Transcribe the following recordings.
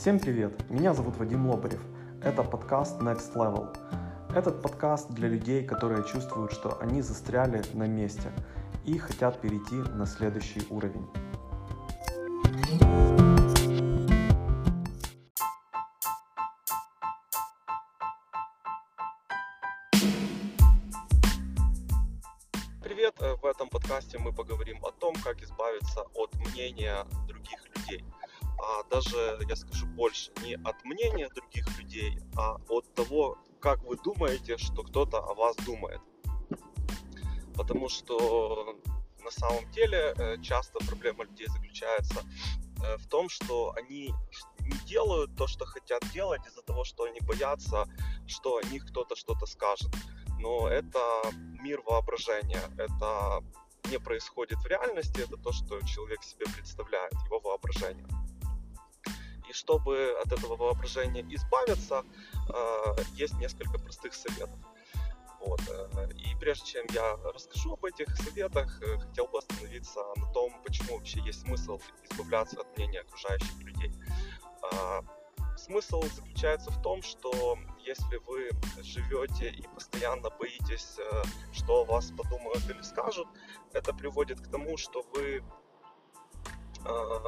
Всем привет! Меня зовут Вадим Лобарев. Это подкаст Next Level. Этот подкаст для людей, которые чувствуют, что они застряли на месте и хотят перейти на следующий уровень. Привет! Э, в этом подкасте мы поговорим о том, как избавиться от мнения других людей – а даже, я скажу больше, не от мнения других людей, а от того, как вы думаете, что кто-то о вас думает. Потому что на самом деле э, часто проблема людей заключается э, в том, что они не делают то, что хотят делать из-за того, что они боятся, что о них кто-то что-то скажет. Но это мир воображения, это не происходит в реальности, это то, что человек себе представляет, его воображение. Чтобы от этого воображения избавиться, э, есть несколько простых советов. Вот. Э, и прежде чем я расскажу об этих советах, э, хотел бы остановиться на том, почему вообще есть смысл избавляться от мнения окружающих людей. Смысл заключается в том, что если вы живете и постоянно боитесь, что о вас подумают или скажут, это приводит к тому, что вы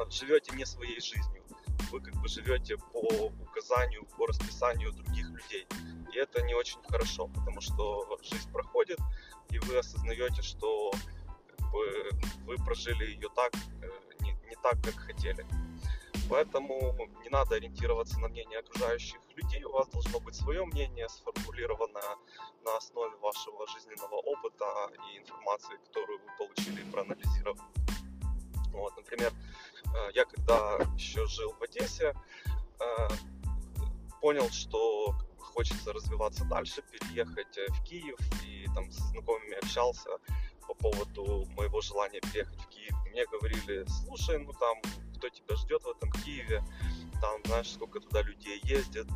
живете не своей жизнью вы как бы живете по указанию, по расписанию других людей. И это не очень хорошо, потому что жизнь проходит, и вы осознаете, что как бы, вы прожили ее так, э, не, не так, как хотели. Поэтому не надо ориентироваться на мнение окружающих людей. У вас должно быть свое мнение, сформулированное на основе вашего жизненного опыта и информации, которую вы получили и проанализировали. Вот, например, я когда еще жил в Одессе, э, понял, что хочется развиваться дальше, переехать э, в Киев, и там с знакомыми общался по поводу моего желания переехать в Киев. Мне говорили, слушай, ну там, кто тебя ждет в этом Киеве, там, знаешь, сколько туда людей ездит,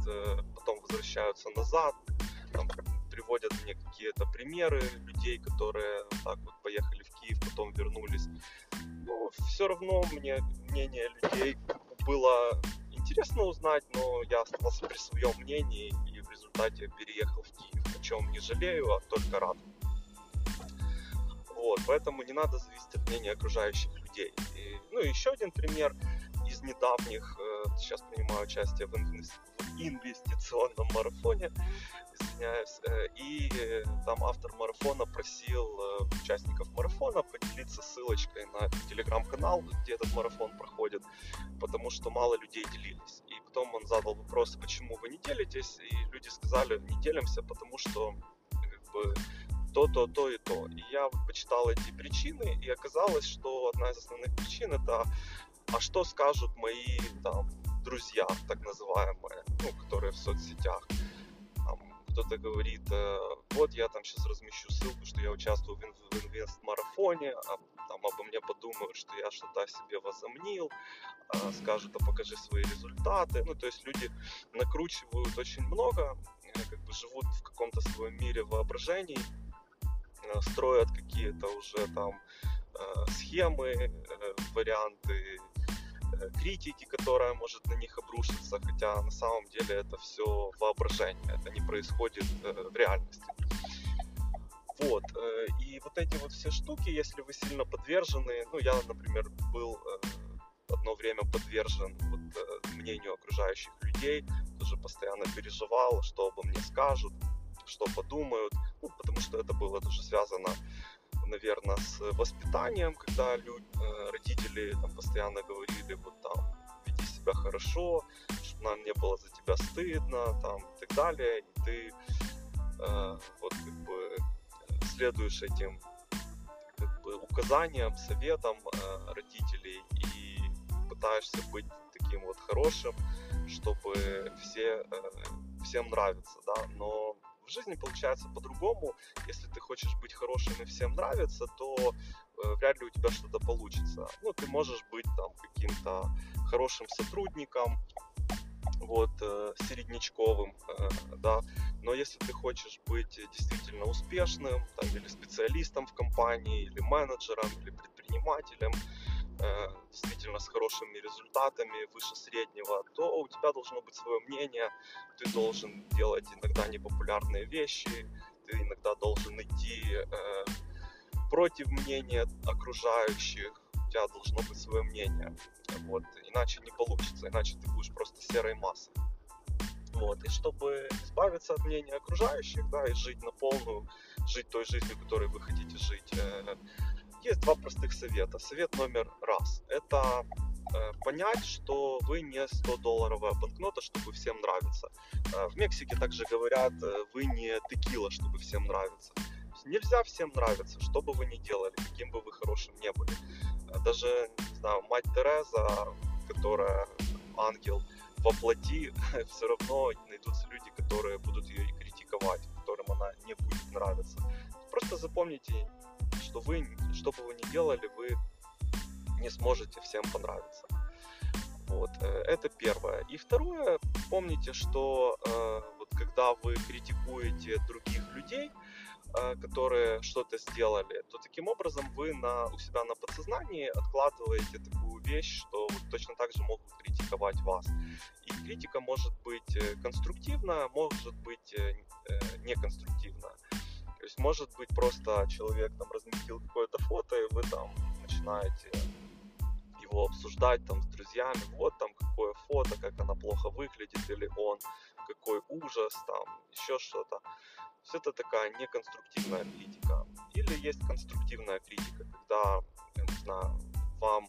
потом возвращаются назад, там приводят мне какие-то примеры людей, которые так вот поехали в Киев, потом вернулись ну, все равно мне мнение людей было интересно узнать, но я остался при своем мнении и в результате переехал в Киев, о чем не жалею, а только рад. Вот, поэтому не надо зависеть от мнения окружающих людей. И, ну, еще один пример из недавних. Э, сейчас принимаю участие в инвестиционном марафоне извиняюсь. Э, и э, там автор марафона просил участников марафона поделиться ссылочкой на телеграм-канал, где этот марафон проходит, потому что мало людей делились. И потом он задал вопрос, почему вы не делитесь, и люди сказали, не делимся, потому что как бы, то, то, то и то. И я почитал эти причины, и оказалось, что одна из основных причин это а что скажут мои там друзья, так называемые, ну, которые в соцсетях кто-то говорит, э, вот я там сейчас размещу ссылку, что я участвую в, инвест-марафоне, а там обо мне подумают, что я что-то о себе возомнил, а, скажут, а покажи свои результаты. Ну, то есть люди накручивают очень много, э, как бы живут в каком-то своем мире воображений, э, строят какие-то уже там схемы, варианты Э, критики, которая может на них обрушиться, хотя на самом деле это все воображение, это не происходит э, в реальности. Вот, э, и вот эти вот все штуки, если вы сильно подвержены, ну, я, например, был одно время подвержен вот, мнению окружающих людей, тоже постоянно переживал, что обо мне скажут, что подумают, ну, потому что это было тоже связано наверное, с воспитанием, когда люди, э, родители там постоянно говорили, вот там, веди себя хорошо, чтобы нам не было за тебя стыдно, там, и так далее, и ты э, вот как бы следуешь этим как бы указаниям, советам э, родителей и пытаешься быть таким вот хорошим, чтобы все, э, всем нравиться, да, но в жизни получается по-другому. Если ты хочешь быть хорошим и всем нравится, то э, вряд ли у тебя что-то получится. Ну, ты можешь быть там каким-то хорошим сотрудником, вот, э, середнячковым, э, да, но если ты хочешь быть действительно успешным, там, или специалистом в компании, или менеджером, или предпринимателем, действительно с хорошими результатами, выше среднего, то у тебя должно быть свое мнение, ты должен делать иногда непопулярные вещи, ты иногда должен идти э, против мнения окружающих, у тебя должно быть свое мнение, вот, иначе не получится, иначе ты будешь просто серой массой. Вот. И чтобы избавиться от мнения окружающих, да, и жить на полную, жить той жизнью, которой вы хотите жить, э, есть два простых совета. Совет номер раз. Это э, понять, что вы не 100-долларовая банкнота, чтобы всем нравиться. Э, в Мексике также говорят, вы не текила, чтобы всем нравиться. Нельзя всем нравиться, что бы вы ни делали, каким бы вы хорошим не были. Даже, не знаю, мать Тереза, которая ангел, воплоти, все равно найдутся люди, которые будут ее критиковать, которым она не будет нравиться. Просто запомните, что вы, что бы вы ни делали, вы не сможете всем понравиться. Вот, э, это первое. И второе, помните, что э, вот когда вы критикуете других людей, э, которые что-то сделали, то таким образом вы на, у себя на подсознании откладываете такую вещь, что вот точно так же могут критиковать вас. И критика может быть конструктивна, может быть э, неконструктивна. Есть может быть просто человек там разместил какое-то фото, и вы там начинаете его обсуждать там с друзьями, вот там какое фото, как она плохо выглядит, или он, какой ужас, там, еще что-то. Все это такая неконструктивная критика. Или есть конструктивная критика, когда, я не знаю, вам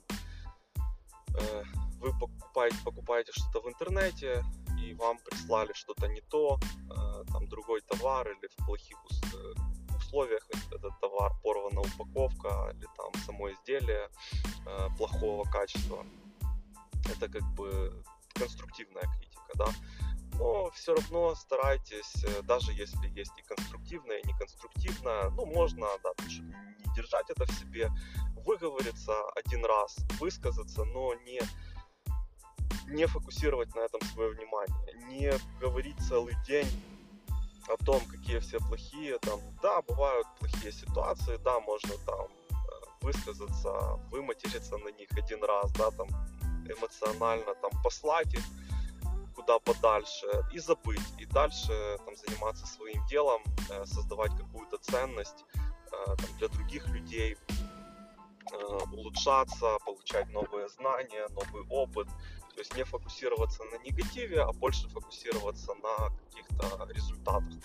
э, вы покупаете, покупаете что-то в интернете, и вам прислали что-то не то, э, там другой товар или в плохих э, условиях этот товар, порвана упаковка или там само изделие э, плохого качества. Это как бы конструктивная критика, да. Но все равно старайтесь, даже если есть и конструктивная, и неконструктивная, ну, можно, да, не держать это в себе, выговориться один раз, высказаться, но не не фокусировать на этом свое внимание, не говорить целый день о том, какие все плохие, там, да, бывают плохие ситуации, да, можно там э, высказаться, выматериться на них один раз, да, там, эмоционально там послать их куда подальше и забыть, и дальше там заниматься своим делом, э, создавать какую-то ценность э, там, для других людей, улучшаться, получать новые знания, новый опыт, то есть не фокусироваться на негативе, а больше фокусироваться на каких-то результатах.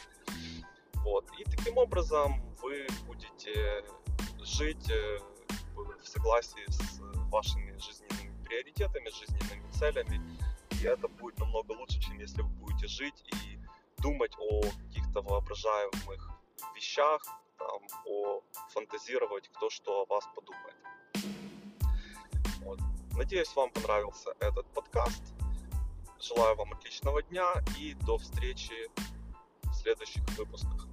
Вот. И таким образом вы будете жить э, в согласии с вашими жизненными приоритетами, жизненными целями. И это будет намного лучше, чем если вы будете жить и думать о каких-то воображаемых вещах, там, о фантазировать, кто что о вас подумает. Вот. Надеюсь, вам понравился этот подкаст. Желаю вам отличного дня и до встречи в следующих выпусках.